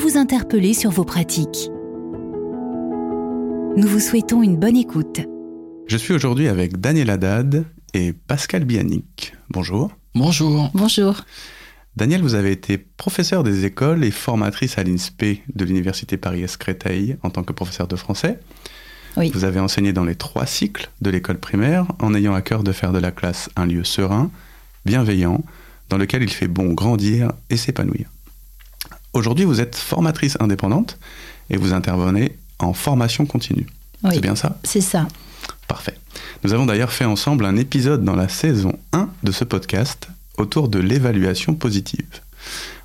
vous interpeller sur vos pratiques. Nous vous souhaitons une bonne écoute. Je suis aujourd'hui avec Daniel Haddad et Pascal Bianic. Bonjour. Bonjour. Bonjour. Daniel, vous avez été professeur des écoles et formatrice à l'INSPE de l'Université Paris-Est Créteil en tant que professeur de français. Oui. Vous avez enseigné dans les trois cycles de l'école primaire en ayant à cœur de faire de la classe un lieu serein, bienveillant, dans lequel il fait bon grandir et s'épanouir. Aujourd'hui, vous êtes formatrice indépendante et vous intervenez en formation continue. Oui. C'est bien ça? C'est ça. Parfait. Nous avons d'ailleurs fait ensemble un épisode dans la saison 1 de ce podcast autour de l'évaluation positive.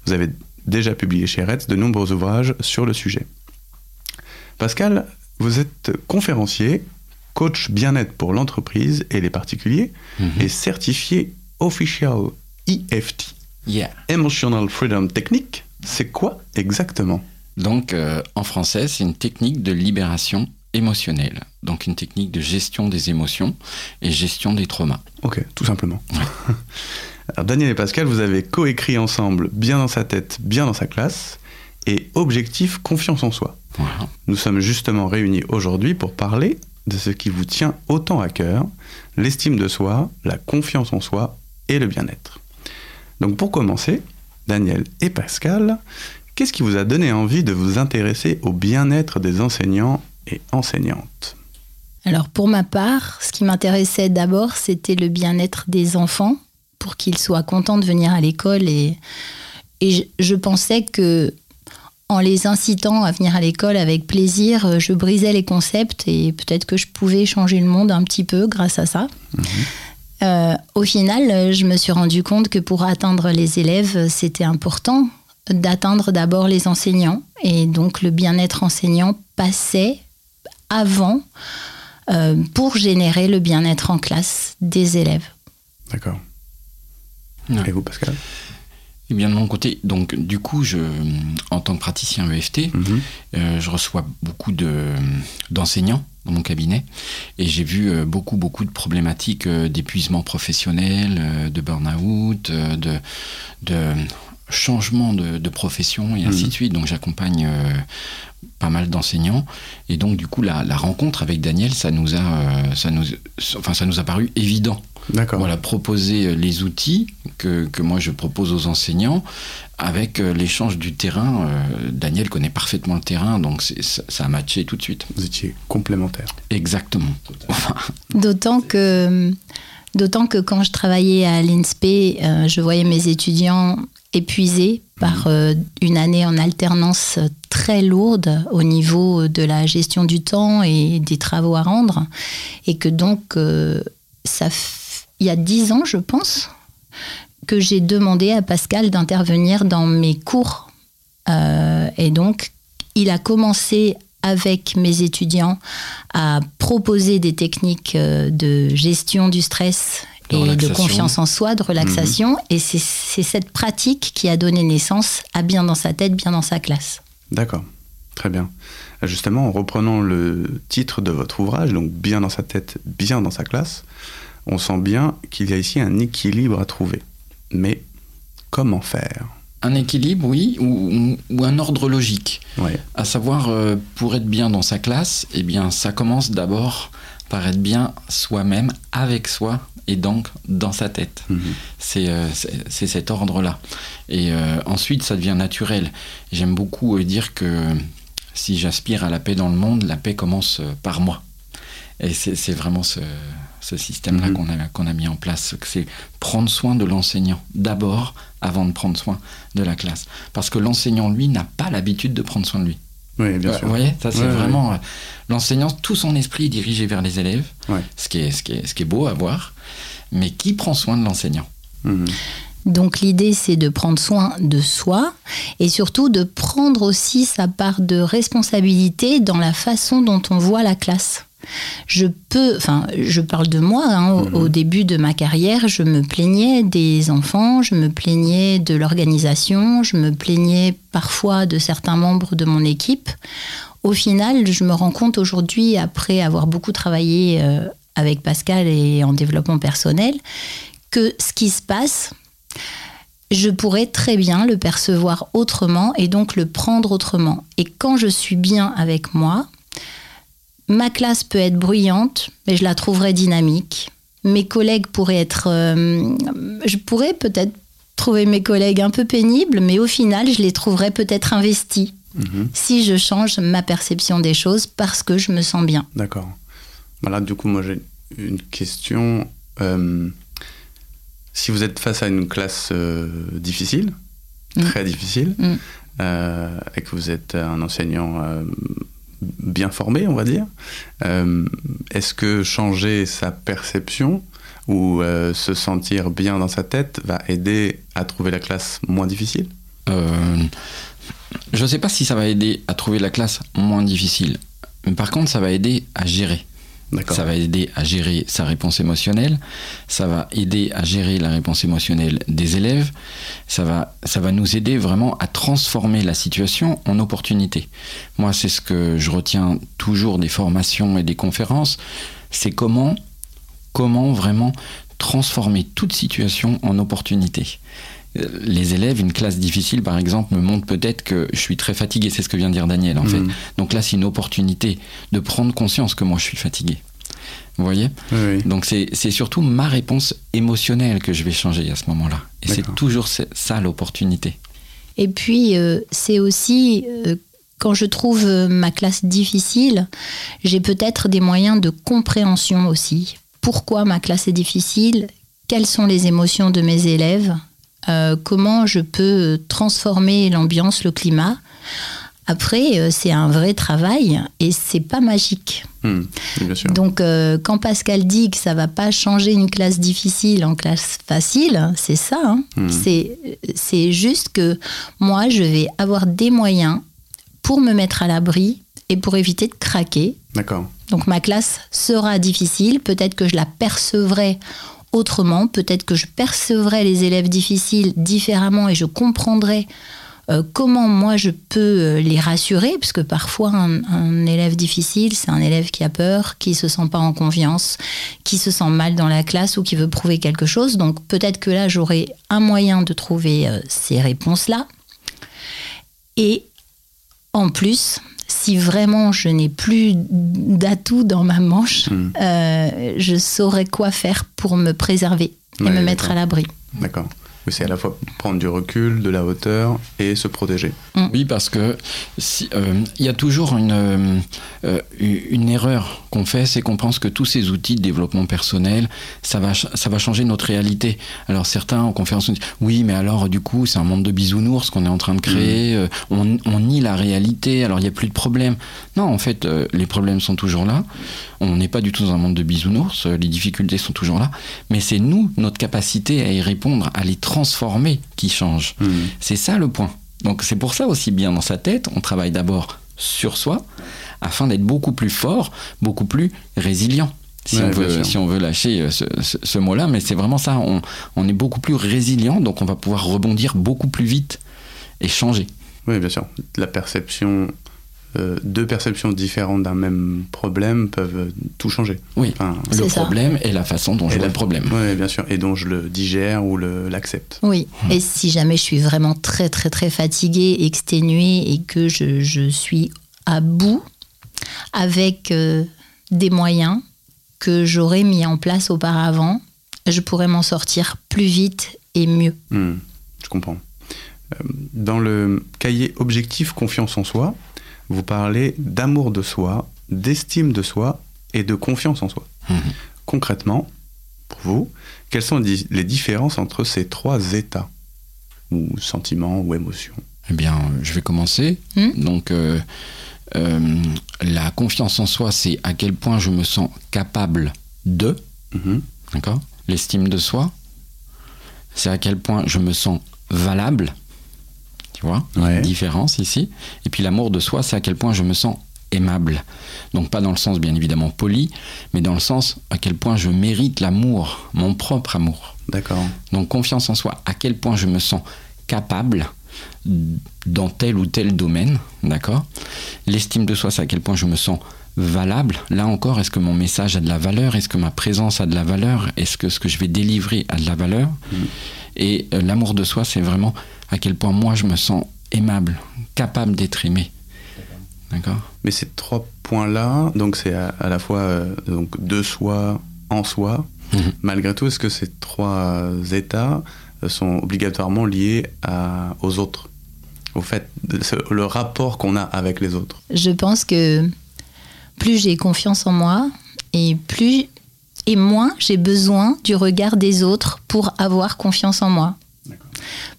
Vous avez déjà publié chez Retz de nombreux ouvrages sur le sujet. Pascal, vous êtes conférencier, coach bien-être pour l'entreprise et les particuliers Mhm. et certifié official EFT, Yeah. Emotional Freedom Technique. C'est quoi exactement? Donc, euh, en français, c'est une technique de libération émotionnelle. Donc, une technique de gestion des émotions et gestion des traumas. Ok, tout simplement. Alors, Daniel et Pascal, vous avez coécrit ensemble Bien dans sa tête, bien dans sa classe et Objectif confiance en soi. Nous sommes justement réunis aujourd'hui pour parler de ce qui vous tient autant à cœur, l'estime de soi, la confiance en soi et le bien-être. Donc pour commencer, Daniel et Pascal, qu'est-ce qui vous a donné envie de vous intéresser au bien-être des enseignants et enseignantes? Alors pour ma part, ce qui m'intéressait d'abord, c'était le bien-être des enfants, pour qu'ils soient contents de venir à l'école. Et, et je, je pensais que en les incitant à venir à l'école avec plaisir, euh, je brisais les concepts et peut-être que je pouvais changer le monde un petit peu grâce à ça. Euh, au final, je me suis rendu compte que pour atteindre les élèves, c'était important d'atteindre d'abord les enseignants. Et donc le bien-être enseignant passait avant euh, pour générer le bien-être en classe des élèves. D'accord. Ouais. Et vous, Pascal? Et bien, de mon côté, donc, du coup, je, en tant que praticien EFT, Mhm. euh, je reçois beaucoup de, d'enseignants dans mon cabinet et j'ai vu euh, beaucoup, beaucoup de problématiques euh, d'épuisement professionnel, de burn-out, de, de changement de, de profession et ainsi Mhm. de suite. Donc, j'accompagne euh, pas mal d'enseignants et donc, du coup, la, la rencontre avec Daniel, ça nous a, euh, ça nous, enfin, ça nous a paru évident. D'accord. Voilà, proposer euh, les outils que, que moi je propose aux enseignants avec euh, l'échange du terrain. Euh, Daniel connaît parfaitement le terrain, donc c'est- ça, ça a matché tout de suite. Vous étiez complémentaires. Exactement. D'autant que, d'autant que quand je travaillais à l'INSPE, euh, je voyais mes étudiants épuisés par euh, une année en alternance très lourde au niveau de la gestion du temps et des travaux à rendre. Et que donc, euh, ça, f- il y a dix ans, je pense, que j'ai demandé à Pascal d'intervenir dans mes cours. Euh, et donc, il a commencé avec mes étudiants à proposer des techniques euh, de gestion du stress De et de confiance en soi, de relaxation. Et c'est c'est cette pratique qui a donné naissance à bien dans sa tête, bien dans sa classe. D'accord, très bien. Justement, en reprenant le titre de votre ouvrage, donc bien dans sa tête, bien dans sa classe, on sent bien qu'il y a ici un équilibre à trouver. Mais comment faire? Un équilibre, oui, ou, un ordre logique. Ouais. À savoir, euh, pour être bien dans sa classe, eh bien, ça commence d'abord par être bien soi-même, avec soi, et donc dans sa tête. Mhm. C'est euh, c'est- cet ordre-là. Et euh, ensuite, ça devient naturel. J'aime beaucoup dire que si j'aspire à la paix dans le monde, la paix commence par moi. Et c'est vraiment ce, ce système-là Mhm. qu'on a, qu'on a mis en place. C'est prendre soin de l'enseignant d'abord avant de prendre soin de la classe. Parce que l'enseignant, lui, n'a pas l'habitude de prendre soin de lui. Oui, bien sûr. Vous voyez, ça c'est Ouais, vraiment euh, l'enseignant, tout son esprit est dirigé vers les élèves, Ouais. ce, qui est, ce, qui est, ce qui est beau à voir, mais qui prend soin de l'enseignant? Mhm. Donc l'idée, c'est de prendre soin de soi et surtout de prendre aussi sa part de responsabilité dans la façon dont on voit la classe. Je peux, enfin, je parle de moi. hein, au, Mhm. au début de ma carrière, je me plaignais des enfants, je me plaignais de l'organisation, je me plaignais parfois de certains membres de mon équipe. Au final, je me rends compte aujourd'hui, après avoir beaucoup travaillé euh, avec Pascal et en développement personnel, que ce qui se passe, je pourrais très bien le percevoir autrement et donc le prendre autrement. Et quand je suis bien avec moi, ma classe peut être bruyante, mais je la trouverai dynamique. Mes collègues pourraient être... euh, je pourrais peut-être trouver mes collègues un peu pénibles, mais au final, je les trouverais peut-être investis Mhm. si je change ma perception des choses parce que je me sens bien. D'accord. Voilà, du coup, moi j'ai une question. Euh, si vous êtes face à une classe euh, difficile, Mm. très difficile, Mm. euh, et que vous êtes un enseignant bien formé, on va dire, euh, est-ce que changer sa perception ou euh, se sentir bien dans sa tête va aider à trouver la classe moins difficile? Euh, je ne sais pas si ça va aider à trouver la classe moins difficile. Mais par contre, ça va aider à gérer. Ça va aider à gérer sa réponse émotionnelle, ça va aider à gérer la réponse émotionnelle des élèves, ça va, ça va nous aider vraiment à transformer la situation en opportunité. Moi, c'est ce que je retiens toujours des formations et des conférences, c'est comment, comment vraiment transformer toute situation en opportunité. Les élèves, une classe difficile par exemple, me montrent peut-être que je suis très fatigué, c'est ce que vient de dire Daniel en fait. Mhm. Donc là, c'est une opportunité de prendre conscience que moi je suis fatigué. Vous voyez? Oui. Donc c'est surtout ma réponse émotionnelle que je vais changer à ce moment-là. Et c'est toujours ça l'opportunité. Et puis, euh, c'est aussi, euh, quand je trouve euh, ma classe difficile, j'ai peut-être des moyens de compréhension aussi. Pourquoi ma classe est difficile? Quelles sont les émotions de mes élèves? Euh, Comment je peux transformer l'ambiance, le climat Après, euh, c'est un vrai travail et c'est pas magique. Hmm, oui, bien sûr. Donc, euh, quand Pascal dit que ça va pas changer une classe difficile en classe facile, c'est ça. hein. Hmm. C'est, c'est juste que moi, je vais avoir des moyens pour me mettre à l'abri et pour éviter de craquer. D'accord. Donc, ma classe sera difficile. Peut-être que je la percevrai autrement. Peut-être que je percevrai les élèves difficiles différemment et je comprendrai euh, comment moi je peux euh, les rassurer, parce que parfois un, un élève difficile, c'est un élève qui a peur, qui se sent pas en confiance, qui se sent mal dans la classe ou qui veut prouver quelque chose. Donc peut-être que là j'aurai un moyen de trouver euh, ces réponses-là. Et en plus, si vraiment je n'ai plus d'atouts dans ma manche, Hmm. euh, je saurais quoi faire pour me préserver et Ouais, me mettre à l'abri. D'accord. C'est à la fois prendre du recul, de la hauteur et se protéger. Oui, parce que si- euh, il y a toujours une, euh, euh, une erreur qu'on fait, c'est qu'on pense que tous ces outils de développement personnel, ça va, ça va changer notre réalité. Alors certains en conférence nous disent, oui, mais alors du coup, c'est un monde de bisounours qu'on est en train de créer, euh, on, on nie la réalité, alors il n'y a plus de problème. Non, en fait, euh, les problèmes sont toujours là. On n'est pas du tout dans un monde de bisounours, les difficultés sont toujours là, mais c'est nous, notre capacité à y répondre, à les transformer qui change. Hmm. C'est ça le point. Donc c'est pour ça aussi bien dans sa tête, on travaille d'abord sur soi afin d'être beaucoup plus fort, beaucoup plus résilient. Si, Ouais, on, veut, si on veut lâcher euh, ce, ce- ce mot-là, mais c'est vraiment ça, on, on est beaucoup plus résilient, donc on va pouvoir rebondir beaucoup plus vite et changer. Oui, bien sûr. La perception, euh, deux perceptions différentes d'un même problème peuvent tout changer. Oui, Enfin, le ça. problème et la façon dont je Et vois la- le problème. Oui, bien sûr. Et dont je le digère ou le- l'accepte. Oui, et si jamais je suis vraiment très très très fatiguée, exténuée et que je, je suis à bout avec euh, des moyens que j'aurais mis en place auparavant, je pourrais m'en sortir plus vite et mieux. Hmm, je comprends. Euh, Dans le cahier Objectif Confiance en soi, vous parlez d'amour de soi, d'estime de soi et de confiance en soi. Mhm. Concrètement, pour vous, quelles sont les différences entre ces trois états? Ou sentiments ou émotions? Eh bien, je vais commencer. Hmm? Donc, euh, euh, la confiance en soi, c'est à quel point je me sens capable de, Mhm. d'accord? L'estime de soi, c'est à quel point je me sens valable. Tu vois Ouais. Différence ici. Et puis l'amour de soi, c'est à quel point je me sens aimable. Donc pas dans le sens bien évidemment poli, mais dans le sens à quel point je mérite l'amour, mon propre amour. D'accord. Donc confiance en soi, à quel point je me sens capable dans tel ou tel domaine, d'accord? L'estime de soi, c'est à quel point je me sens valable. Là encore, est-ce que mon message a de la valeur? Est-ce que ma présence a de la valeur? Est-ce que ce que je vais délivrer a de la valeur? Et euh, l'amour de soi, c'est vraiment à quel point moi je me sens aimable, capable d'être aimé. D'accord? Mais ces trois points-là, donc c'est à, à la fois euh, donc de soi, en soi. Mhm. Malgré tout, est-ce que ces trois états euh, sont obligatoirement liés à, aux autres? Au fait, de- ce- le rapport qu'on a avec les autres. Je pense que plus j'ai confiance en moi et plus et moins j'ai besoin du regard des autres pour avoir confiance en moi.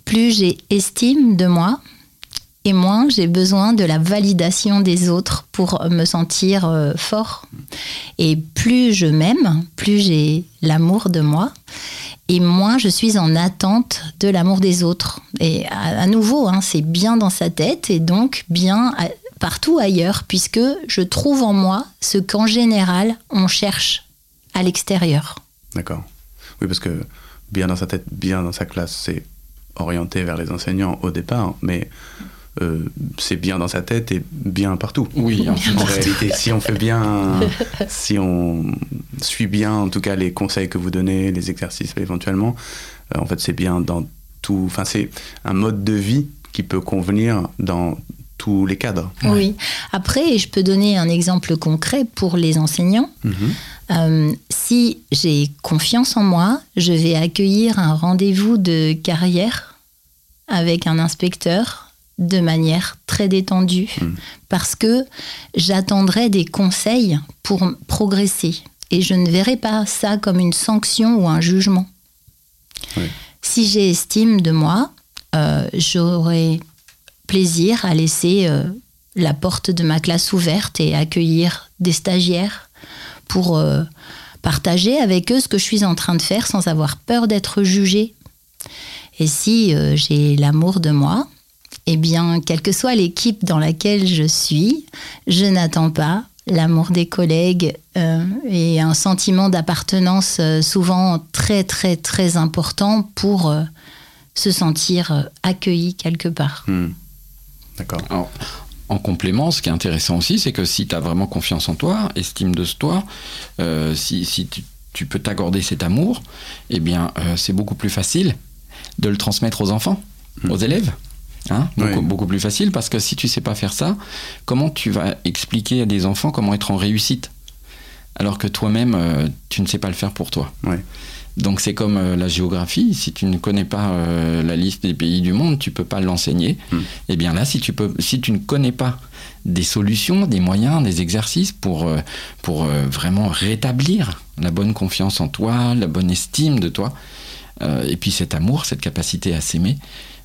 Plus j'ai estime de moi et moins j'ai besoin de la validation des autres pour me sentir euh, fort. Et plus je m'aime, plus j'ai l'amour de moi et moins je suis en attente de l'amour des autres. Et à, nouveau, hein, c'est bien dans sa tête et donc bien partout ailleurs, puisque je trouve en moi ce qu'en général on cherche à l'extérieur. D'accord. Oui, parce que bien dans sa tête, bien dans sa classe, c'est orienté vers les enseignants au départ, mais euh, c'est bien dans sa tête et bien partout. Oui, en En réalité, si on fait bien, si on suit bien, en tout cas, les conseils que vous donnez, les exercices éventuellement, euh, en fait, c'est bien dans tout. Enfin, c'est un mode de vie qui peut convenir dans tous les cadres. Oui. Après, je peux donner un exemple concret pour les enseignants. Euh, si j'ai confiance en moi, je vais accueillir un rendez-vous de carrière avec un inspecteur de manière très détendue Mm. parce que j'attendrai des conseils pour progresser et je ne verrai pas ça comme une sanction ou un jugement. Oui. Si j'ai estime de moi, euh, j'aurai plaisir à laisser euh, la porte de ma classe ouverte et accueillir des stagiaires pour euh, partager avec eux ce que je suis en train de faire sans avoir peur d'être jugée. Et si euh, j'ai l'amour de moi, eh bien, quelle que soit l'équipe dans laquelle je suis, je n'attends pas l'amour des collègues euh, et un sentiment d'appartenance souvent très très très important pour euh, se sentir accueilli quelque part. Hmm. D'accord. En complément, ce qui est intéressant aussi, c'est que si tu as vraiment confiance en toi, estime de toi, euh, si, si tu, tu peux t'accorder cet amour, eh bien, euh, c'est beaucoup plus facile de le transmettre aux enfants, Mm. aux élèves. Hein beaucoup, Oui. beaucoup plus facile parce que si tu sais pas faire ça, comment tu vas expliquer à des enfants comment être en réussite alors que toi-même, euh, tu ne sais pas le faire pour toi? Donc c'est comme euh, la géographie, si tu ne connais pas euh, la liste des pays du monde, tu peux pas l'enseigner. Hmm. Et bien là, si tu, peux, si tu ne connais pas des solutions, des moyens, des exercices pour, euh, pour euh, vraiment rétablir la bonne confiance en toi, la bonne estime de toi, euh, et puis cet amour, cette capacité à s'aimer,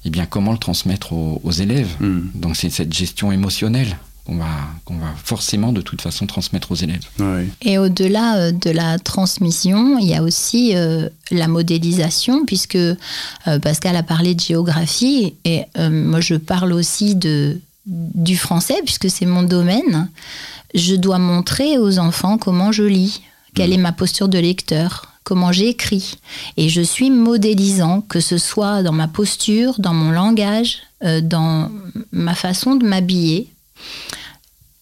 eh bien comment le transmettre aux, aux élèves? Hmm. Donc c'est cette gestion émotionnelle qu'on va, qu'on va forcément de toute façon transmettre aux élèves. Oui. Et au-delà euh, de la transmission, il y a aussi euh, la modélisation, puisque euh, Pascal a parlé de géographie, et euh, moi je parle aussi de, du français, puisque c'est mon domaine. Je dois montrer aux enfants comment je lis, quelle est ma posture de lecteur, comment j'écris. Et je suis modélisant, que ce soit dans ma posture, dans mon langage, euh, dans ma façon de m'habiller.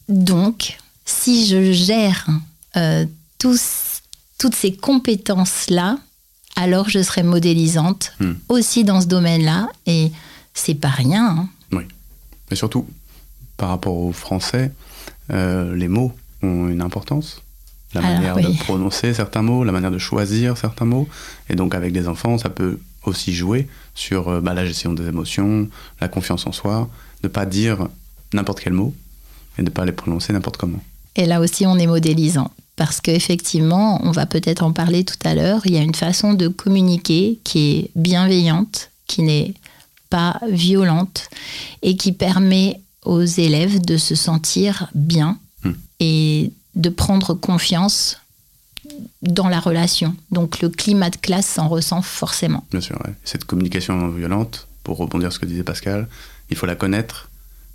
Donc, si je gère euh, tous- toutes ces compétences-là, alors je serai modélisante Hmm. aussi dans ce domaine-là. Et c'est pas rien. hein. Mais surtout, par rapport au français, euh, les mots ont une importance. La Alors, manière oui. de prononcer certains mots, la manière de choisir certains mots. Et donc, avec des enfants, ça peut aussi jouer sur euh, bah, la gestion des émotions, la confiance en soi, ne pas dire n'importe quel mot et ne pas les prononcer n'importe comment. Et là aussi, on est modélisant. Parce qu'effectivement, on va peut-être en parler tout à l'heure, il y a une façon de communiquer qui est bienveillante, qui n'est pas violente et qui permet aux élèves de se sentir bien Hmm. et de prendre confiance dans la relation. Donc le climat de classe s'en ressent forcément. Bien sûr, ouais. cette communication non violente, pour rebondir sur ce que disait Pascal, il faut la connaître,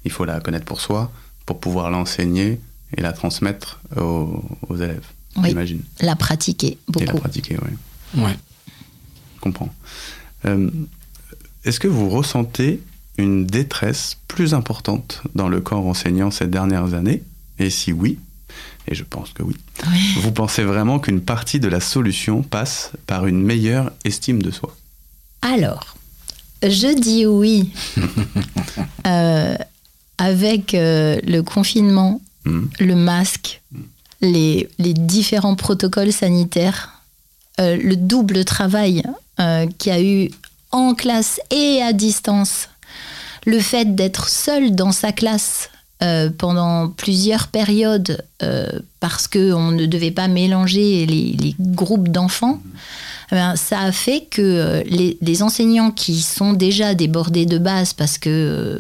il faut la connaître pour soi, pour pouvoir l'enseigner et la transmettre aux, aux élèves, Oui. j'imagine. La pratiquer Et la beaucoup. pratiquer, oui. Ouais. Je comprends. Euh, Est-ce que vous ressentez une détresse plus importante dans le corps enseignant ces dernières années? Et si oui, et je pense que oui, Oui. vous pensez vraiment qu'une partie de la solution passe par une meilleure estime de soi? Alors, je dis oui. Euh, avec euh, le confinement, Mhm. le masque, les, les différents protocoles sanitaires, euh, le double travail euh, qu'il y a eu en classe et à distance, le fait d'être seul dans sa classe euh, pendant plusieurs périodes parce qu'on ne devait pas mélanger les, les groupes d'enfants, eh ben, ça a fait que les, les enseignants qui sont déjà débordés de base parce que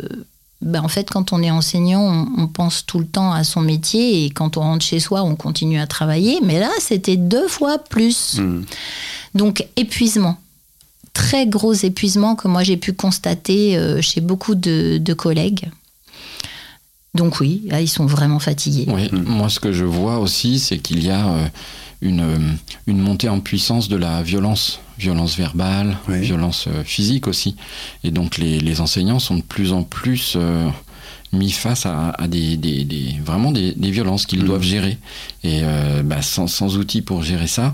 ben, en fait, quand on est enseignant, on, on pense tout le temps à son métier et quand on rentre chez soi, on continue à travailler. Mais là, c'était deux fois plus. Mhm. Donc, épuisement. Très gros épuisement que moi j'ai pu constater euh, chez beaucoup de, de collègues. Donc, oui, là, ils sont vraiment fatigués. Oui, moi ce que je vois aussi, c'est qu'il y a euh, une, euh, une montée en puissance de la violence, violence verbale, Oui. violence euh, physique aussi. Et donc les, les enseignants sont de plus en plus euh, mis face à, à des, des- des- vraiment des, des violences qu'ils Mhm. doivent gérer. Et euh, bah, sans, sans outils pour gérer ça,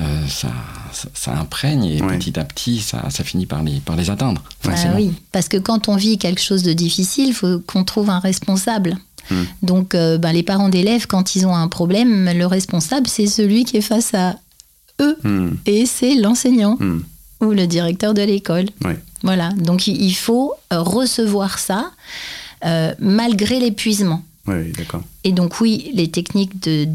euh, ça, ça, ça imprègne et petit à petit, ça, ça finit par les, par les atteindre. Ah oui, parce que quand on vit quelque chose de difficile, il faut qu'on trouve un responsable. Mm. Donc, euh, ben, les parents d'élèves, quand ils ont un problème, le responsable, c'est celui qui est face à eux. Mhm. Et c'est l'enseignant Mhm. ou le directeur de l'école. Oui. Voilà, donc il faut euh, recevoir ça euh, malgré l'épuisement. Oui, oui, d'accord. Et donc oui, les techniques de...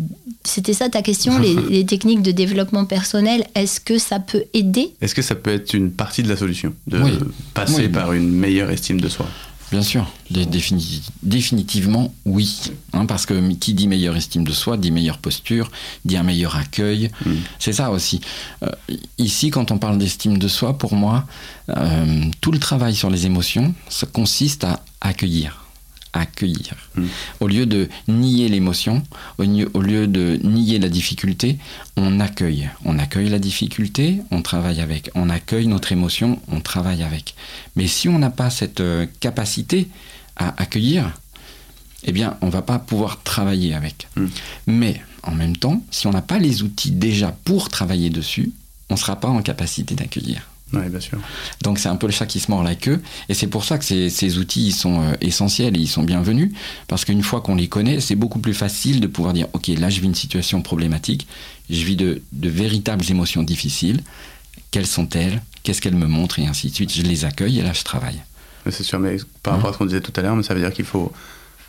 C'était ça ta question, les, les techniques de développement personnel, est-ce que ça peut aider? Est-ce que ça peut être une partie de la solution De Oui. passer Oui. par une meilleure estime de soi? Bien sûr, dé- défini- définitivement oui. Hein, parce que qui dit meilleure estime de soi, dit meilleure posture, dit un meilleur accueil. Mm. C'est ça aussi. Euh, ici, quand on parle d'estime de soi, pour moi, euh, tout le travail sur les émotions, ça consiste à accueillir. Accueillir. Mm. Au lieu de nier l'émotion, au, lieu- au lieu de nier la difficulté, on accueille. On accueille la difficulté, on travaille avec. On accueille notre émotion, on travaille avec. Mais si on n'a pas cette euh, capacité à accueillir, eh bien, on va pas pouvoir travailler avec. Mm. Mais en même temps, si on n'a pas les outils déjà pour travailler dessus, on ne sera pas en capacité d'accueillir. Oui, bien sûr. Donc c'est un peu le chat qui se mord la queue. Et c'est pour ça que ces, ces outils ils sont euh, essentiels et ils sont bienvenus. Parce qu'une fois qu'on les connaît, c'est beaucoup plus facile de pouvoir dire, OK, là je vis une situation problématique, je vis de, de véritables émotions difficiles. Quelles sont-elles? Qu'est-ce qu'elles me montrent? Et ainsi de suite. Je les accueille et là je travaille. C'est sûr, mais par rapport à ce qu'on disait tout à l'heure, mais ça veut dire qu'il faut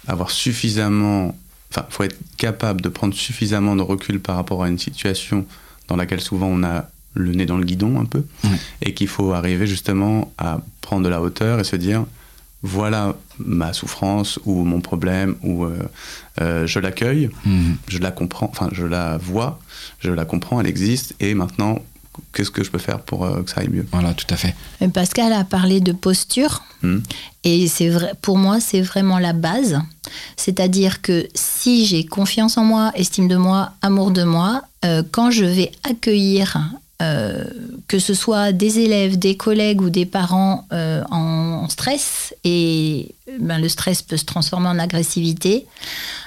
avoir suffisamment. Enfin, faut être capable de prendre suffisamment de recul par rapport à une situation dans laquelle souvent on a le nez dans le guidon un peu, Ouais. et qu'il faut arriver justement à prendre de la hauteur et se dire voilà ma souffrance ou mon problème ou euh, euh, je l'accueille, Mhm. je la comprends, enfin je la vois, je la comprends, elle existe et maintenant qu'est-ce que je peux faire pour euh, que ça aille mieux? Voilà, tout à fait. Pascal a parlé de posture. Hmm. Et c'est vrai, pour moi, c'est vraiment la base. C'est-à-dire que si j'ai confiance en moi, estime de moi, amour de moi, euh, quand je vais accueillir, euh, que ce soit des élèves, des collègues ou des parents euh, en, en stress, et ben, le stress peut se transformer en agressivité,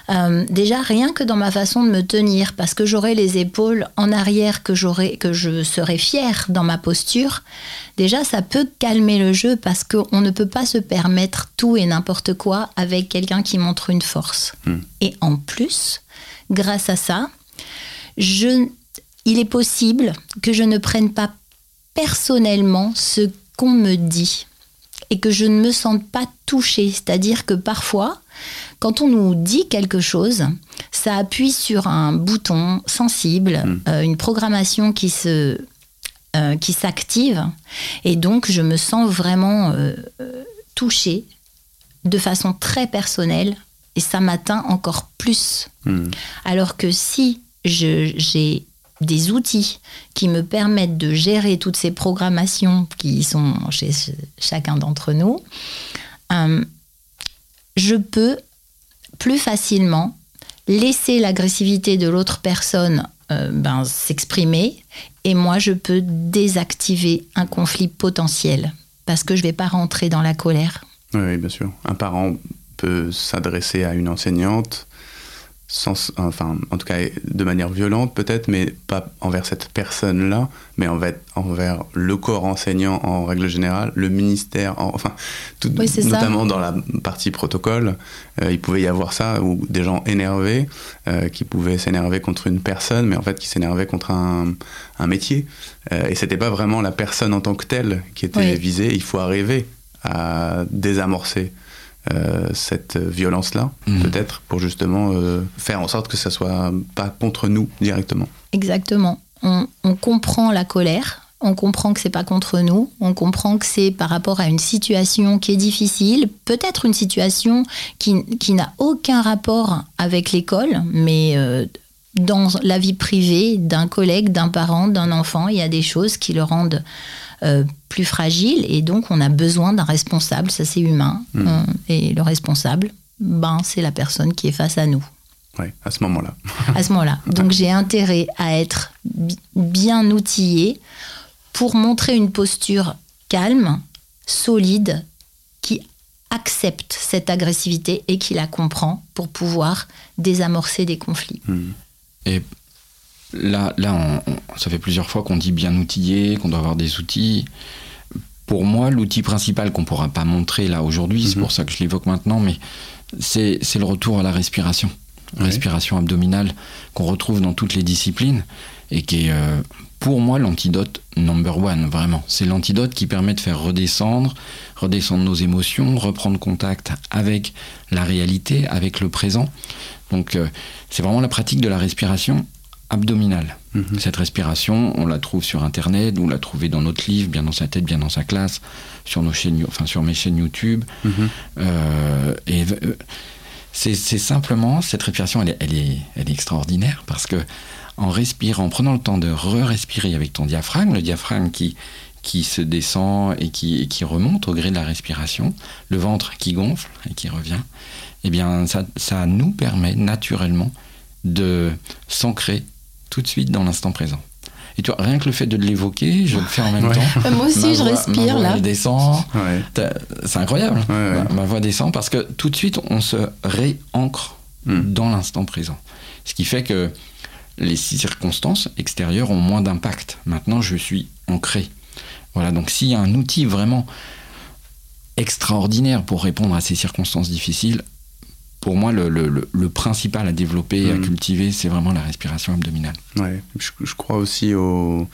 euh, déjà rien que dans ma façon de me tenir, parce que j'aurai les épaules en arrière, que, que je serai fière dans ma posture, déjà ça peut calmer le jeu parce qu'on ne peut pas se permettre tout et n'importe quoi avec quelqu'un qui montre une force. Hmm. Et en plus, grâce à ça, je, il est possible que je ne prenne pas personnellement ce qu'on me dit et que je ne me sente pas touchée. C'est-à-dire que parfois, quand on nous dit quelque chose, ça appuie sur un bouton sensible, Mm. euh, une programmation qui se euh, qui s'active et donc je me sens vraiment euh, touchée de façon très personnelle et ça m'atteint encore plus Hmm. alors que si je- j'ai des outils qui me permettent de gérer toutes ces programmations qui sont chez chacun d'entre nous, euh, je peux plus facilement laisser l'agressivité de l'autre personne euh, ben, s'exprimer et moi je peux désactiver un conflit potentiel parce que je ne vais pas rentrer dans la colère. Oui, bien sûr. Un parent peut s'adresser à une enseignante sans, enfin, en tout cas de manière violente peut-être, mais pas envers cette personne-là, mais envers, envers le corps enseignant en règle générale, le ministère, enfin, tout, notamment dans la partie protocole, euh, il pouvait y avoir ça, ou des gens énervés euh, qui pouvaient s'énerver contre une personne, mais en fait qui s'énervaient contre un, un métier. Euh, et c'était pas vraiment la personne en tant que telle qui était visée, il faut arriver à désamorcer euh, cette violence-là, mhm. peut-être, pour justement euh, faire en sorte que ça soit pas contre nous directement. Exactement. On, comprend la colère, on comprend que c'est pas contre nous, on comprend que c'est par rapport à une situation qui est difficile, peut-être une situation qui, qui n'a aucun rapport avec l'école, mais euh, dans la vie privée d'un collègue, d'un parent, d'un enfant, il y a des choses qui le rendent euh, plus fragile et donc on a besoin d'un responsable, ça c'est humain. Hmm. Euh, et le responsable, ben, c'est la personne qui est face à nous. Oui, à ce moment-là. à ce moment-là. Donc j'ai intérêt à être bien outillé pour montrer une posture calme, solide, qui accepte cette agressivité et qui la comprend pour pouvoir désamorcer des conflits. Hmm. Et Là, là ça fait plusieurs fois qu'on dit bien outillé, qu'on doit avoir des outils. Pour moi, l'outil principal qu'on ne pourra pas montrer là aujourd'hui, c'est mhm. pour ça que je l'évoque maintenant, mais c'est le retour à la respiration. Respiration abdominale qu'on retrouve dans toutes les disciplines et qui est euh, pour moi l'antidote number one, vraiment. C'est l'antidote qui permet de faire redescendre, redescendre nos émotions, reprendre contact avec la réalité, avec le présent. Donc euh, c'est vraiment la pratique de la respiration abdominale. Mhm. Cette respiration, on la trouve sur Internet, on l'a trouvée dans notre livre, bien dans sa tête, bien dans sa classe, sur, nos chaînes, enfin, sur mes chaînes YouTube. Mhm. Euh, et euh, c'est simplement, cette respiration, elle est, elle, est, elle est, extraordinaire parce que en respirant, en prenant le temps de re-respirer avec ton diaphragme, le diaphragme qui, qui se descend et qui, qui remonte au gré de la respiration, le ventre qui gonfle et qui revient, eh bien, ça, ça nous permet naturellement de s'ancrer tout de suite dans l'instant présent. Et tu vois, rien que le fait de l'évoquer, je le fais en même temps. Moi aussi, je respire là. Elle descend. C'est incroyable. Ma, voix descend parce que tout de suite, on se réancre hmm. dans l'instant présent. Ce qui fait que les circonstances extérieures ont moins d'impact. Maintenant, je suis ancré. Voilà, donc s'il y a un outil vraiment extraordinaire pour répondre à ces circonstances difficiles, pour moi, le, principal à développer, à mm. cultiver, c'est vraiment la respiration abdominale. Ouais, je, crois aussi au.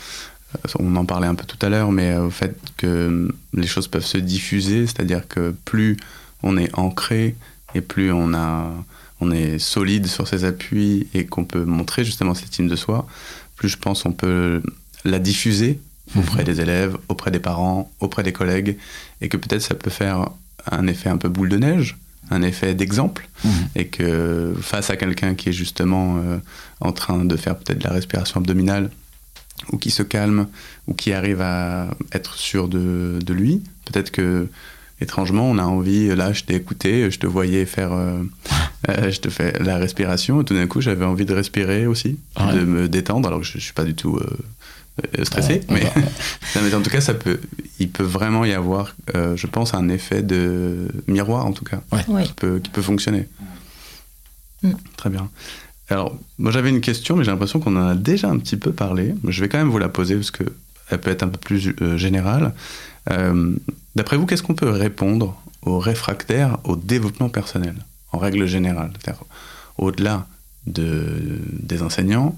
On en parlait un peu tout à l'heure, mais au fait que les choses peuvent se diffuser, c'est-à-dire que plus on est ancré et plus on, a, on est solide sur ses appuis et qu'on peut montrer justement cette estime de soi, plus je pense on peut la diffuser auprès mm-hmm. des élèves, auprès des parents, auprès des collègues, et que peut-être ça peut faire un effet un peu boule de neige un effet d'exemple mhm. et que face à quelqu'un qui est justement euh, en train de faire peut-être de la respiration abdominale ou qui se calme ou qui arrive à être sûr de, de lui, peut-être que étrangement on a envie, là je t'ai écouté, je te voyais faire, euh, euh, je te fais la respiration et tout d'un coup j'avais envie de respirer aussi, de me détendre alors que je, je suis pas du tout euh, stressé, mais, mais, en tout cas, ça peut, il peut vraiment y avoir, euh, je pense, un effet de miroir, en tout cas, qui, peut, qui peut fonctionner. Mm. Très bien. Alors, moi j'avais une question, mais j'ai l'impression qu'on en a déjà un petit peu parlé. Je vais quand même vous la poser parce qu'elle peut être un peu plus euh, générale. D'après vous, qu'est-ce qu'on peut répondre aux réfractaires au développement personnel, en règle générale? C'est-à-dire au-delà de, des enseignants,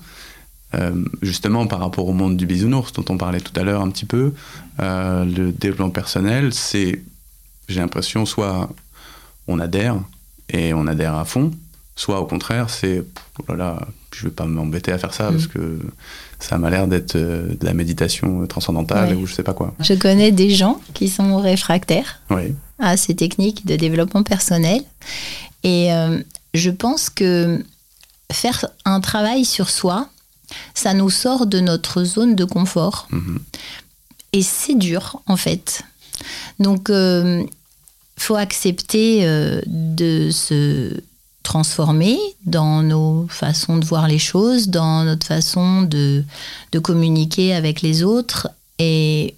euh, justement par rapport au monde du bisounours dont on parlait tout à l'heure un petit peu, euh, le développement personnel, c'est, j'ai l'impression, soit on adhère et on adhère à fond, soit au contraire, c'est, oh je vais pas m'embêter à faire ça parce mm. que ça m'a l'air d'être euh, de la méditation transcendantale ou je sais pas quoi. Je connais des gens qui sont réfractaires à ces techniques de développement personnel et je pense que faire un travail sur soi, ça nous sort de notre zone de confort. Mhm. Et c'est dur, en fait. Donc, il faut accepter de se transformer dans nos façons de voir les choses, dans notre façon de, de communiquer avec les autres. Et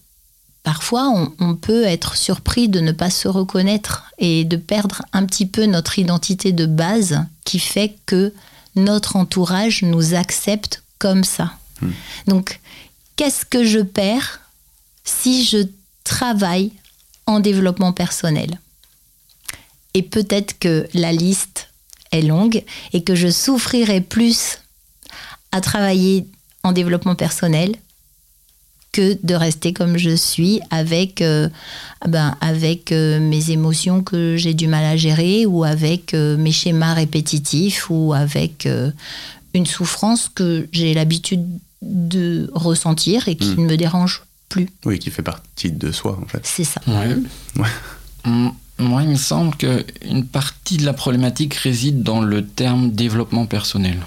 parfois, on, on, peut être surpris de ne pas se reconnaître et de perdre un petit peu notre identité de base qui fait que notre entourage nous accepte comme ça. Hmm. Donc, qu'est-ce que je perds si je travaille en développement personnel? Et peut-être que la liste est longue et que je souffrirai plus à travailler en développement personnel que de rester comme je suis avec, euh, ben, avec euh, mes émotions que j'ai du mal à gérer ou avec euh, mes schémas répétitifs ou avec une souffrance que j'ai l'habitude de ressentir et qui Mm. ne me dérange plus. Oui, qui fait partie de soi, en fait. C'est ça. Ouais. Ouais. Mm, Moi, il me semble qu'une partie de la problématique réside dans le terme développement personnel.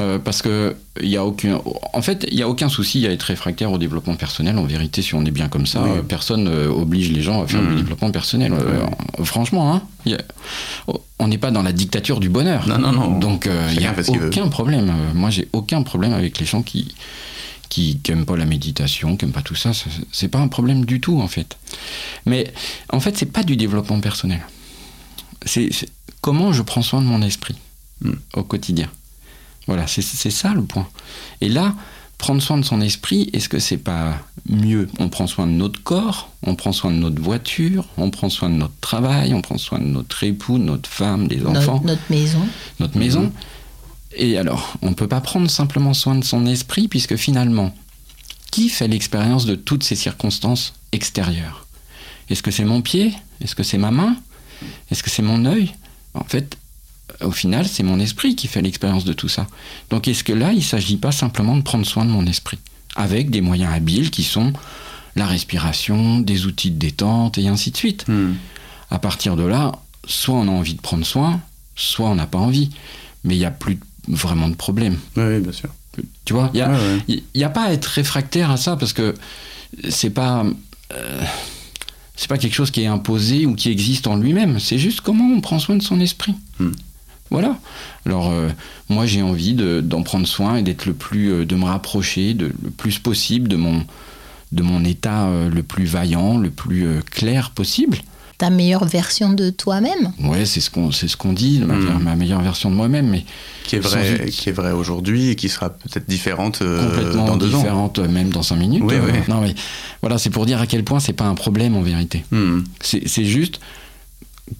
Euh, parce que il y a aucun, en fait, il y a aucun souci à être réfractaire au développement personnel. En vérité, si on est bien comme ça, Oui. personne euh, oblige les gens à faire du développement personnel. Euh, franchement, hein, il y a- on n'est pas dans la dictature du bonheur. Non, non, non. Donc, il n'y a aucun problème. Moi, j'ai aucun problème avec les gens qui qui n'aiment pas la méditation, qui n'aiment pas tout ça. C'est pas un problème du tout, en fait. Mais en fait, c'est pas du développement personnel. C'est comment je prends soin de mon esprit Mm. au quotidien. Voilà, c'est ça le point. Et là, prendre soin de son esprit, est-ce que c'est pas mieux? On prend soin de notre corps, on prend soin de notre voiture, on prend soin de notre travail, on prend soin de notre époux, notre femme, des enfants. Notre, notre maison. notre maison. Et alors, on ne peut pas prendre simplement soin de son esprit, puisque finalement, qui fait l'expérience de toutes ces circonstances extérieures? Est-ce que c'est mon pied? Est-ce que c'est ma main? Est-ce que c'est mon œil? En fait, au final, c'est mon esprit qui fait l'expérience de tout ça. Donc, est-ce que là, il ne s'agit pas simplement de prendre soin de mon esprit Avec des moyens habiles qui sont la respiration, des outils de détente, et ainsi de suite Hmm. à partir de là, soit on a envie de prendre soin, soit on n'a pas envie. Mais il n'y a plus vraiment de problème. Oui, bien sûr. Tu vois, il n'y a, Ouais, ouais. il y a pas à être réfractaire à ça parce que c'est pas. euh, c'est pas quelque chose qui est imposé ou qui existe en lui-même. C'est juste comment on prend soin de son esprit. Hmm. Voilà. Alors, euh, moi, j'ai envie de- d'en prendre soin et d'être le plus. euh, de me rapprocher de, le plus possible de mon, de mon état euh, le plus vaillant, le plus euh, clair possible. Ta meilleure version de toi-même. Ouais, c'est ce qu'on c'est ce qu'on dit, ma, Mm. ma meilleure version de moi-même, mais Qui est vrai, doute. qui est vrai aujourd'hui et qui sera peut-être différente euh, complètement dans deux ans. différente, même dans cinq minutes. Oui, Euh, oui. Non, mais voilà, c'est pour dire à quel point c'est pas un problème en vérité. Hmm. C'est c'est juste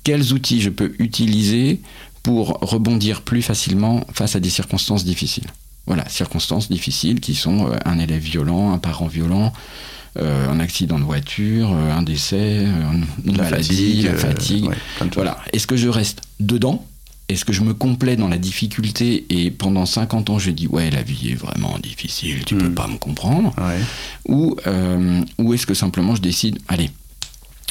quels outils je peux utiliser pour rebondir plus facilement face à des circonstances difficiles. Voilà, circonstances difficiles qui sont euh, un élève violent, un parent violent, euh, un accident de voiture, euh, un décès, une La maladie, fatigue, la euh, fatigue. ouais. Voilà. Est-ce que je reste dedans? Est-ce que je me complais dans la difficulté et pendant 50 ans je dis ouais la vie est vraiment difficile, tu peux Mm. pas me comprendre? Ouais. Ou, euh, ou est-ce que simplement je décide allez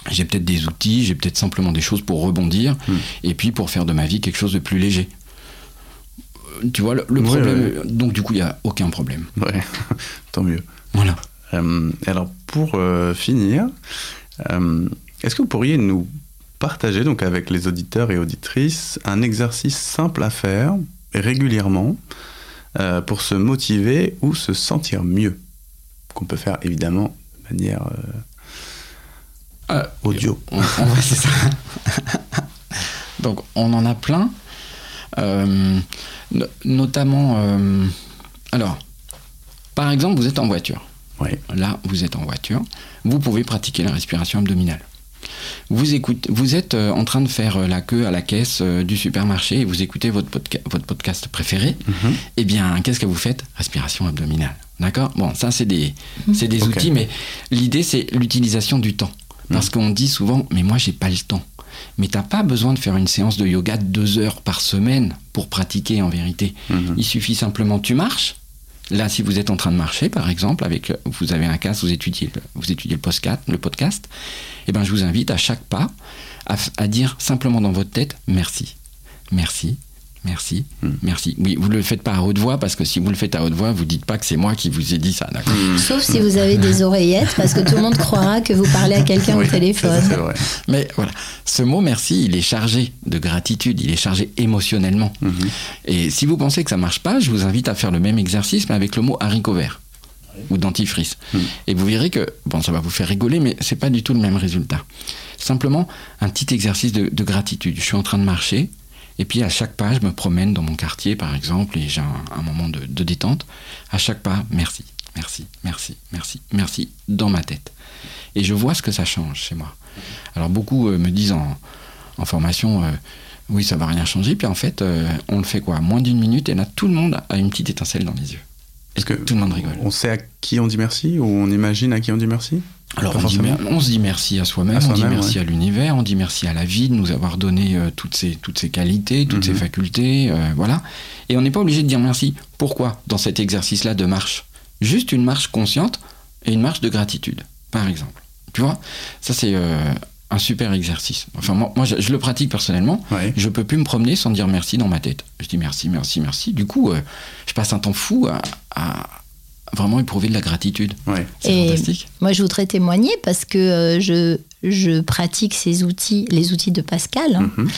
j'ai peut-être des outils, j'ai peut-être simplement des choses pour rebondir Mm. et puis pour faire de ma vie quelque chose de plus léger. Euh, Tu vois le, le Ouais, problème donc du coup il y a aucun problème. Ouais. Tant mieux. Voilà. Euh, alors pour euh, finir, euh, est-ce que vous pourriez nous partager donc avec les auditeurs et auditrices un exercice simple à faire régulièrement pour se motiver ou se sentir mieux qu'on peut faire évidemment de manière euh, audio. On- on- ouais, c'est ça. Donc on en a plein, Euh, no- notamment. euh, alors, par exemple, vous êtes en voiture. Là, vous êtes en voiture. Vous pouvez pratiquer la respiration abdominale. Vous, écoutez, vous êtes en train de faire la queue à la caisse du supermarché et vous écoutez votre, podca- votre podcast préféré. Mhm. Eh bien, qu'est-ce que vous faites? Respiration abdominale. D'accord? Bon, ça, c'est des, c'est des outils, mais l'idée, c'est l'utilisation du temps. Parce qu'on dit souvent, mais moi, j'ai pas le temps. Mais t'as pas besoin de faire une séance de yoga de deux heures par semaine pour pratiquer en vérité. Mhm. Il suffit simplement, tu marches. Là, si vous êtes en train de marcher, par exemple, avec, vous avez un casque, vous étudiez, le- vous étudiez le podcast, le podcast, eh ben, je vous invite à chaque pas à dire simplement dans votre tête merci, merci, Merci, Hmm. merci. Oui, vous le faites pas à haute voix parce que si vous le faites à haute voix, vous dites pas que c'est moi qui vous ai dit ça, d'accord Sauf si vous avez des oreillettes, parce que tout le monde croira que vous parlez à quelqu'un Oui, au téléphone. ça, vrai. Mais voilà, ce mot merci, il est chargé de gratitude, il est chargé émotionnellement. Mhm. Et si vous pensez que ça marche pas, je vous invite à faire le même exercice, mais avec le mot haricot vert ou dentifrice. Et vous verrez que, bon, ça va vous faire rigoler, mais c'est pas du tout le même résultat. Simplement, un petit exercice de, de gratitude. Je suis en train de marcher, et puis à chaque pas, je me promène dans mon quartier, par exemple, et j'ai un, moment de, détente. À chaque pas, merci, merci, merci, merci, merci, dans ma tête. Et je vois ce que ça change chez moi. Alors beaucoup euh, me disent en, formation, euh, oui, ça va rien changer. Puis en fait, euh, on le fait quoi? Moins d'une minute, et là, tout le monde a une petite étincelle dans les yeux. Est-ce que Tout le monde rigole. on sait à qui on dit merci ou on imagine à qui on dit merci Alors, on, dit on se dit merci à soi-même, on dit merci ouais. à l'univers, on dit merci à la vie de nous avoir donné euh, toutes, ces, toutes ces qualités, toutes ces Mhm. facultés, euh, voilà. Et on n'est pas obligé de dire merci. Pourquoi Dans cet exercice-là de marche? Juste une marche consciente et une marche de gratitude, par exemple. Tu vois? Ça, c'est euh, un super exercice. Enfin, moi, moi, je, je le pratique personnellement. Ouais. Je peux plus me promener sans dire merci dans ma tête. Je dis merci, merci, merci. Du coup, euh, je passe un temps fou à, à vraiment éprouver de la gratitude. Ouais. C'est fantastique. Moi, je voudrais témoigner parce que euh, je, je pratique ces outils, les outils de Pascal, hein, Mhm.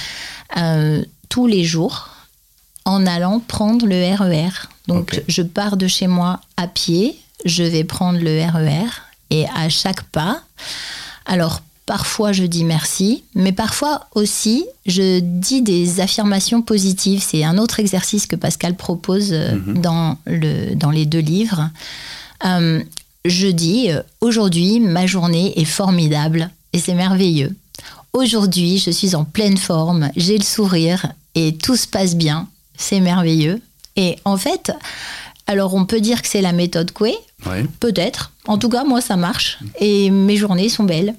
euh, tous les jours en allant prendre le RER. Donc, Ok. je pars de chez moi à pied, je vais prendre le RER et à chaque pas, alors parfois je dis merci, mais parfois aussi je dis des affirmations positives. C'est un autre exercice que Pascal propose euh, Mhm. dans, le, dans les deux livres. Euh, je dis euh, aujourd'hui ma journée est formidable et c'est merveilleux. Aujourd'hui je suis en pleine forme, j'ai le sourire et tout se passe bien, c'est merveilleux. Et en fait, alors on peut dire que c'est la méthode Coué, Ouais. Peut-être. En tout cas, moi, ça marche. Et mes journées sont belles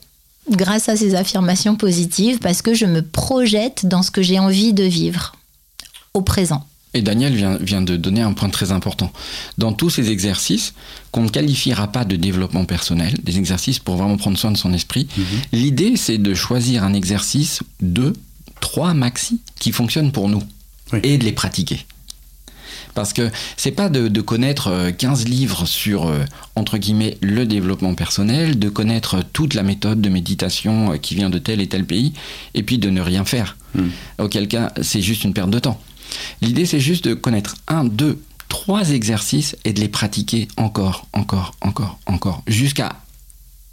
grâce à ces affirmations positives parce que je me projette dans ce que j'ai envie de vivre au présent. Et Daniel vient, vient de donner un point très important. Dans tous ces exercices, qu'on ne qualifiera pas de développement personnel, des exercices pour vraiment prendre soin de son esprit, Mhm. l'idée c'est de choisir un exercice, deux, trois maxi, qui fonctionne pour nous, Oui. et de les pratiquer. Parce que c'est pas de, de connaître euh, 15 livres sur, euh, entre guillemets, le développement personnel, de connaître toute la méthode de méditation euh, qui vient de tel et tel pays, et puis de ne rien faire. Mhm. Auquel cas, c'est juste une perte de temps. L'idée, c'est juste de connaître un, deux, trois exercices et de les pratiquer encore, encore, encore, encore, jusqu'à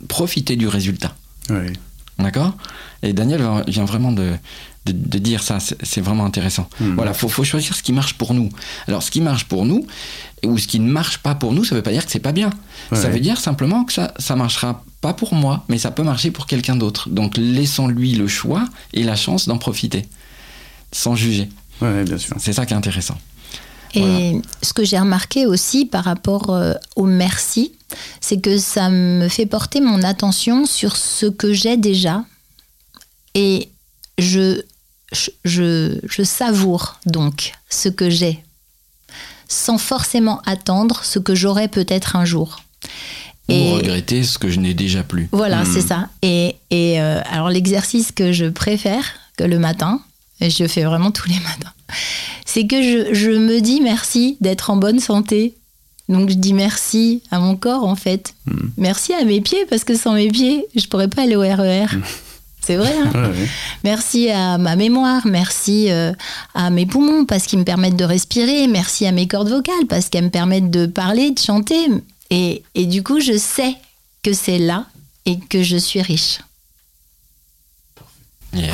profiter du résultat. Ouais. D'accord? Et Daniel vient vraiment de, de, de dire ça, c'est vraiment intéressant. Mhm. Voilà, faut, faut choisir ce qui marche pour nous. Alors, ce qui marche pour nous, ou ce qui ne marche pas pour nous, ça veut pas dire que c'est pas bien. Ça veut dire simplement que ça, ça marchera pas pour moi, mais ça peut marcher pour quelqu'un d'autre. Donc, laissons-lui le choix et la chance d'en profiter, sans juger. Ouais, bien sûr. C'est ça qui est intéressant. Et Voilà. ce que j'ai remarqué aussi par rapport euh, au merci, c'est que ça me fait porter mon attention sur ce que j'ai déjà. Et je, je, je, je savoure donc ce que j'ai, sans forcément attendre ce que j'aurai peut-être un jour. Ou regretter ce que je n'ai déjà plus. Voilà, Hmm. c'est ça. Et, et euh, alors l'exercice que je préfère que le matin, et je le fais vraiment tous les matins, c'est que je, je me dis merci d'être en bonne santé. Donc je dis merci à mon corps en fait. Hmm. Merci à mes pieds parce que sans mes pieds, je pourrais pas aller au RER. C'est vrai. hein Ouais, ouais. Merci à ma mémoire, merci euh, à mes poumons parce qu'ils me permettent de respirer, merci à mes cordes vocales parce qu'elles me permettent de parler, de chanter. Et, et du coup, je sais que c'est là et que je suis riche. Yeah.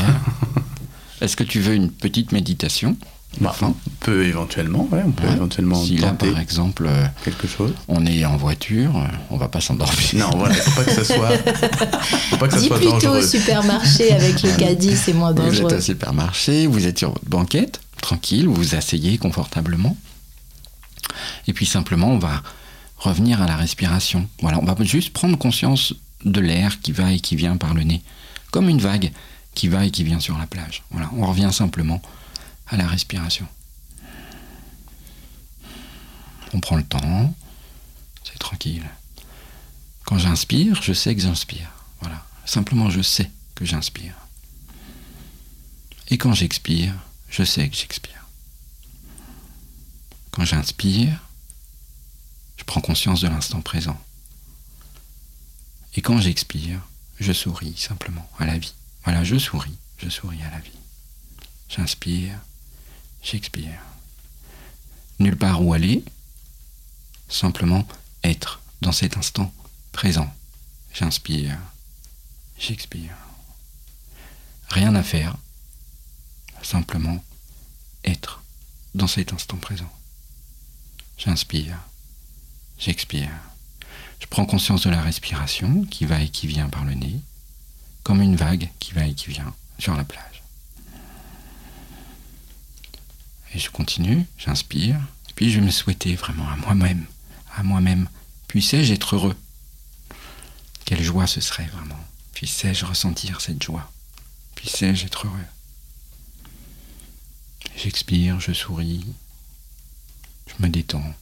Est-ce que tu veux une petite méditation? Bah, on peut éventuellement, ouais, on peut Ouais. éventuellement Si là, par exemple, euh, quelque chose. on est en voiture, euh, on va pas s'endormir. Non, voilà, il faut pas que ça soit, faut pas que ça Dis soit plutôt au dangereux. supermarché avec le caddie, c'est moins Vous êtes dangereux. au supermarché, vous êtes sur votre banquette, tranquille, vous vous asseyez confortablement. Et puis simplement, on va revenir à la respiration. Voilà, on va juste prendre conscience de l'air qui va et qui vient par le nez, comme une vague qui va et qui vient sur la plage. Voilà, on revient simplement à la respiration. On prend le temps, c'est tranquille. Quand j'inspire, je sais que j'inspire. Voilà, simplement je sais que j'inspire. Et quand j'expire, je sais que j'expire. Quand j'inspire, je prends conscience de l'instant présent. Et quand j'expire, je souris simplement à la vie. Voilà, je souris, je souris à la vie. J'inspire, j'expire. Nulle part où aller, simplement être dans cet instant présent. J'inspire, j'expire. Rien à faire, simplement être dans cet instant présent. J'inspire, j'expire. Je prends conscience de la respiration qui va et qui vient par le nez, comme une vague qui va et qui vient sur la plage. Et je continue, j'inspire, puis je me souhaitais vraiment à moi-même, à moi-même, puissais-je être heureux? Quelle joie ce serait vraiment. Puissais-je ressentir cette joie? Puissais-je être heureux? J'expire, je souris, je me détends.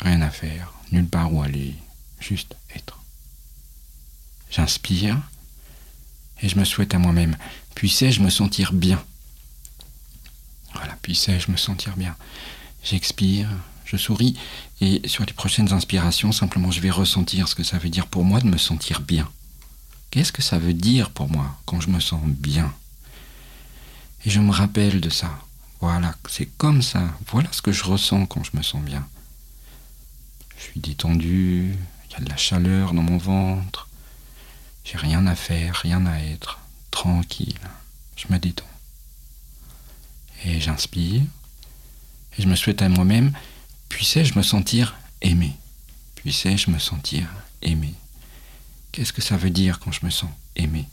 Rien à faire, nulle part où aller, juste être. J'inspire et je me souhaite à moi-même, puissais-je me sentir bien? Voilà, puissais-je me sentir bien J'expire, je souris et sur les prochaines inspirations, simplement je vais ressentir ce que ça veut dire pour moi de me sentir bien. Qu'est-ce que ça veut dire pour moi quand je me sens bien? Et je me rappelle de ça. Voilà, c'est comme ça. Voilà ce que je ressens quand je me sens bien. Je suis détendu, il y a de la chaleur dans mon ventre. J'ai rien à faire, rien à être. Tranquille. Je me détends. Et j'inspire. Et je me souhaite à moi-même, puissais-je me sentir aimé? Puissais-je me sentir aimé? Qu'est-ce que ça veut dire quand je me sens aimé?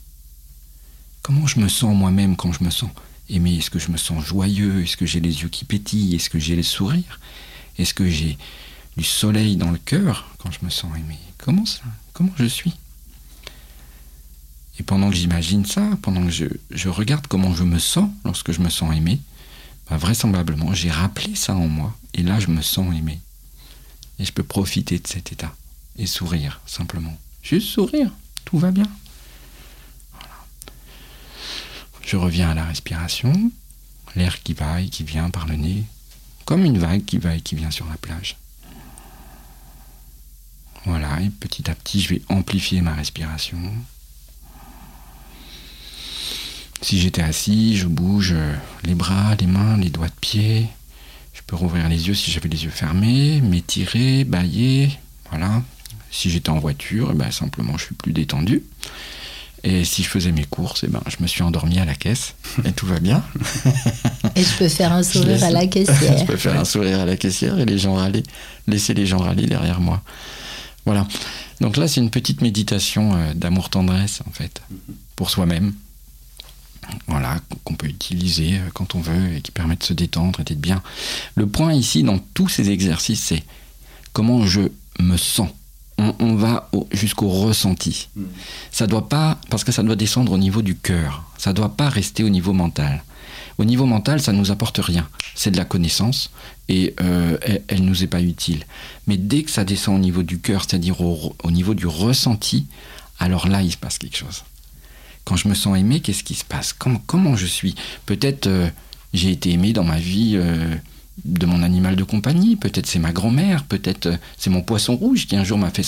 Comment je me sens moi-même quand je me sens aimé? Est-ce que je me sens joyeux? Est-ce que j'ai les yeux qui pétillent? Est-ce que j'ai le sourire? Est-ce que j'ai du soleil dans le cœur quand je me sens aimé? Comment ça? Comment je suis? Et pendant que j'imagine ça, pendant que je, regarde comment je me sens lorsque je me sens aimé, bah, vraisemblablement j'ai rappelé ça en moi et là je me sens aimé. Et je peux profiter de cet état et sourire simplement. Juste sourire, tout va bien. Je reviens à la respiration, l'air qui va et qui vient par le nez, comme une vague qui va et qui vient sur la plage. Voilà, et petit à petit, je vais amplifier ma respiration. Si j'étais assis, je bouge les bras, les mains, les doigts de pied. Je peux rouvrir les yeux si j'avais les yeux fermés, m'étirer, bailler. Voilà, si j'étais en voiture, ben, simplement je suis plus détendu. Et si je faisais mes courses, eh ben, je me suis endormi à la caisse et tout va bien. Et je peux faire un sourire à la caissière. je peux faire un sourire à la caissière et les gens râler, laisser les gens râler derrière moi. Voilà. Donc là, c'est une petite méditation euh, d'amour-tendresse, en fait, pour soi-même. Voilà, qu'on peut utiliser euh, quand on veut et qui permet de se détendre et d'être bien. Le point ici, dans tous ces exercices, c'est comment je me sens on, va jusqu'au ressenti. Hmm. Ça doit pas, parce que ça doit descendre au niveau du cœur. Ça doit pas rester au niveau mental. Au niveau mental, ça nous apporte rien. C'est de la connaissance et euh, elle, ne nous est pas utile. Mais dès que ça descend au niveau du cœur, c'est-à-dire au, niveau du ressenti, alors là, il se passe quelque chose. Quand je me sens aimé, qu'est-ce qui se passe? Comment, comment je suis? Peut-être euh, j'ai été aimé dans ma vie. Euh, de mon animal de compagnie, peut-être c'est ma grand-mère, peut-être euh, c'est mon poisson rouge qui un jour m'a fait,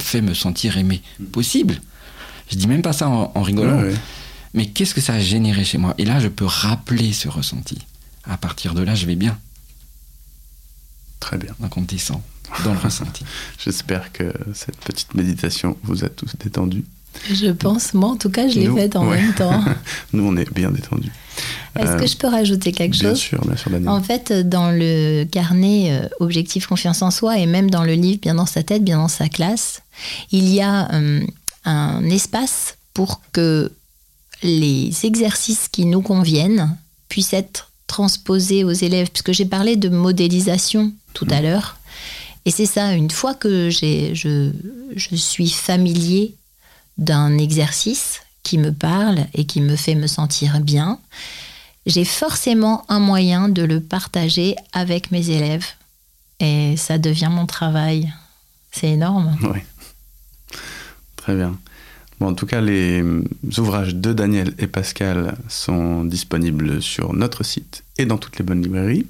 fait me sentir aimé. Hmm. Possible. Je dis même pas ça en, rigolant. Mais qu'est-ce que ça a généré chez moi? Et là, je peux rappeler ce ressenti. À partir de là, je vais bien. Très bien. Donc on descend dans le ressenti. J'espère que cette petite méditation vous a tous détendus. Je pense, moi en tout cas, je l'ai faite en même temps. Nous, on est bien détendus. Est-ce que je peux rajouter quelque chose Bien sûr, bien sûr, En fait, dans le carnet euh, Objectif Confiance en Soi et même dans le livre Bien dans sa tête, bien dans sa classe, il y a euh, un espace pour que les exercices qui nous conviennent puissent être transposés aux élèves, puisque j'ai parlé de modélisation tout à mmh. l'heure. Et c'est ça, une fois que je, je suis familier d'un exercice qui me parle et qui me fait me sentir bien, j'ai forcément un moyen de le partager avec mes élèves. Et ça devient mon travail. C'est énorme. Oui. Très bien. En tout cas, les ouvrages de Daniel et Pascal sont disponibles sur notre site et dans toutes les bonnes librairies.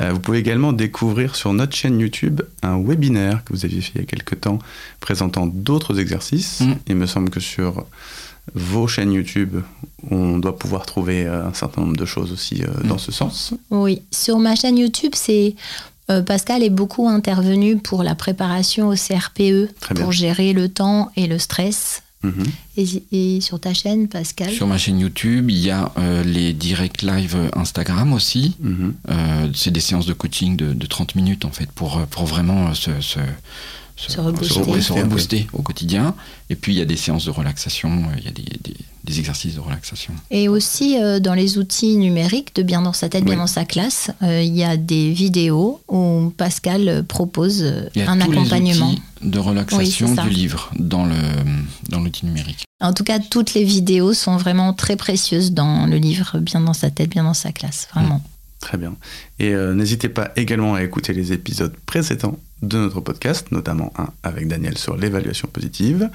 Euh, vous pouvez également découvrir sur notre chaîne YouTube un webinaire que vous aviez fait il y a quelques temps présentant d'autres exercices. Mm. Il me semble que sur vos chaînes YouTube, on doit pouvoir trouver euh, un certain nombre de choses aussi euh, dans Mm. ce sens. Oui, sur ma chaîne YouTube, c'est Pascal est beaucoup intervenu pour la préparation au CRPE, pour gérer le temps et le stress. Mhm. Et, et sur ta chaîne, Pascal Sur ma chaîne YouTube, il y a euh, les direct live Instagram aussi. Mhm. Euh, c'est des séances de coaching de, de 30 minutes en fait pour, euh, pour vraiment euh, se, se, Se rebooster. se rebooster au quotidien. Et puis il y a des séances de relaxation, il y a des, des- des exercices de relaxation. Et aussi euh, dans les outils numériques de Bien dans sa tête, bien dans sa classe, euh, il y a des vidéos où Pascal propose Il y a un tous accompagnement. les outils de relaxation Oui, du livre dans le dans l'outil numérique. En tout cas, toutes les vidéos sont vraiment très précieuses dans le livre Bien dans sa tête, bien dans sa classe, vraiment. Très bien. Et euh, n'hésitez pas également à écouter les épisodes précédents de notre podcast, notamment un avec Daniel sur l'évaluation positive.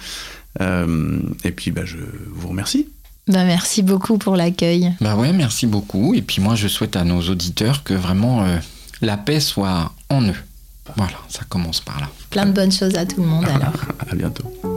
Euh, et puis, bah, je vous remercie. Bah, merci beaucoup pour l'accueil. Bah ouais, merci beaucoup. Et puis moi, je souhaite à nos auditeurs que vraiment euh, la paix soit en eux. Voilà, ça commence par là. Plein de bonnes choses à tout le monde alors. À bientôt.